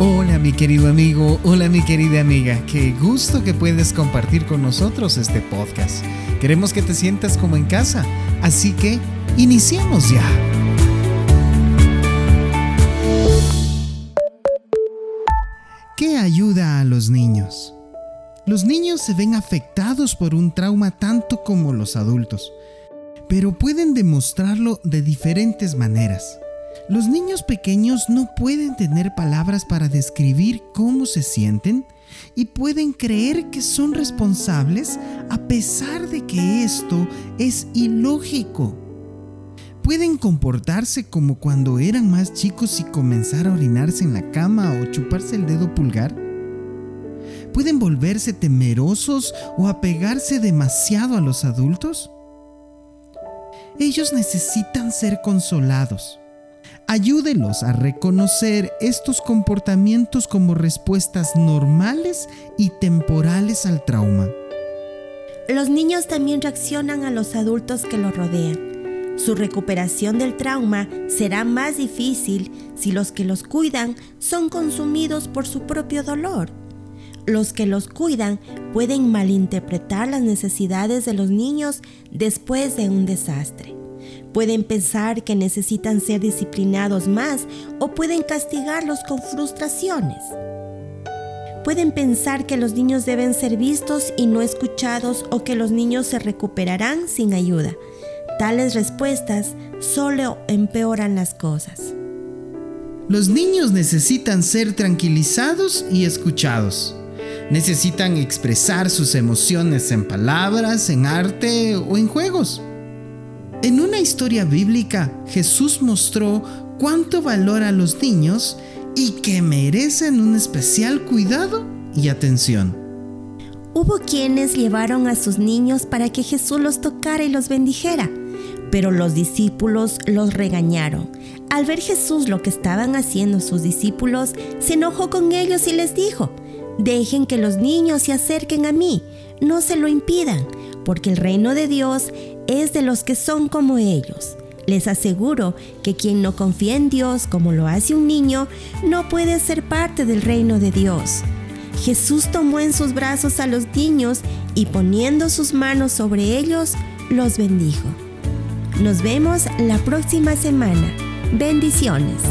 Hola mi querido amigo, hola mi querida amiga, qué gusto que puedes compartir con nosotros este podcast. Queremos que te sientas como en casa, así que iniciemos ya. ¿Qué ayuda a los niños? Los niños se ven afectados por un trauma tanto como los adultos, pero pueden demostrarlo de diferentes maneras. Los niños pequeños no pueden tener palabras para describir cómo se sienten y pueden creer que son responsables a pesar de que esto es ilógico. Pueden comportarse como cuando eran más chicos y comenzar a orinarse en la cama o chuparse el dedo pulgar. Pueden volverse temerosos o apegarse demasiado a los adultos. Ellos necesitan ser consolados Ayúdelos a reconocer estos comportamientos como respuestas normales y temporales al trauma. Los niños también reaccionan a los adultos que los rodean. Su recuperación del trauma será más difícil si los que los cuidan son consumidos por su propio dolor. Los que los cuidan pueden malinterpretar las necesidades de los niños después de un desastre. Pueden pensar que necesitan ser disciplinados más o pueden castigarlos con frustraciones. Pueden pensar que los niños deben ser vistos y no escuchados o que los niños se recuperarán sin ayuda. Tales respuestas solo empeoran las cosas. Los niños necesitan ser tranquilizados y escuchados. Necesitan expresar sus emociones en palabras, en arte o en juegos. En una historia bíblica, Jesús mostró cuánto valora a los niños y que merecen un especial cuidado y atención. Hubo quienes llevaron a sus niños para que Jesús los tocara y los bendijera, pero los discípulos los regañaron. Al ver Jesús lo que estaban haciendo sus discípulos, se enojó con ellos y les dijo, dejen que los niños se acerquen a mí, no se lo impidan, porque el reino de Dios es de los que son como ellos. Les aseguro que quien no confía en Dios como lo hace un niño, no puede ser parte del reino de Dios. Jesús tomó en sus brazos a los niños y poniendo sus manos sobre ellos, los bendijo. Nos vemos la próxima semana. Bendiciones.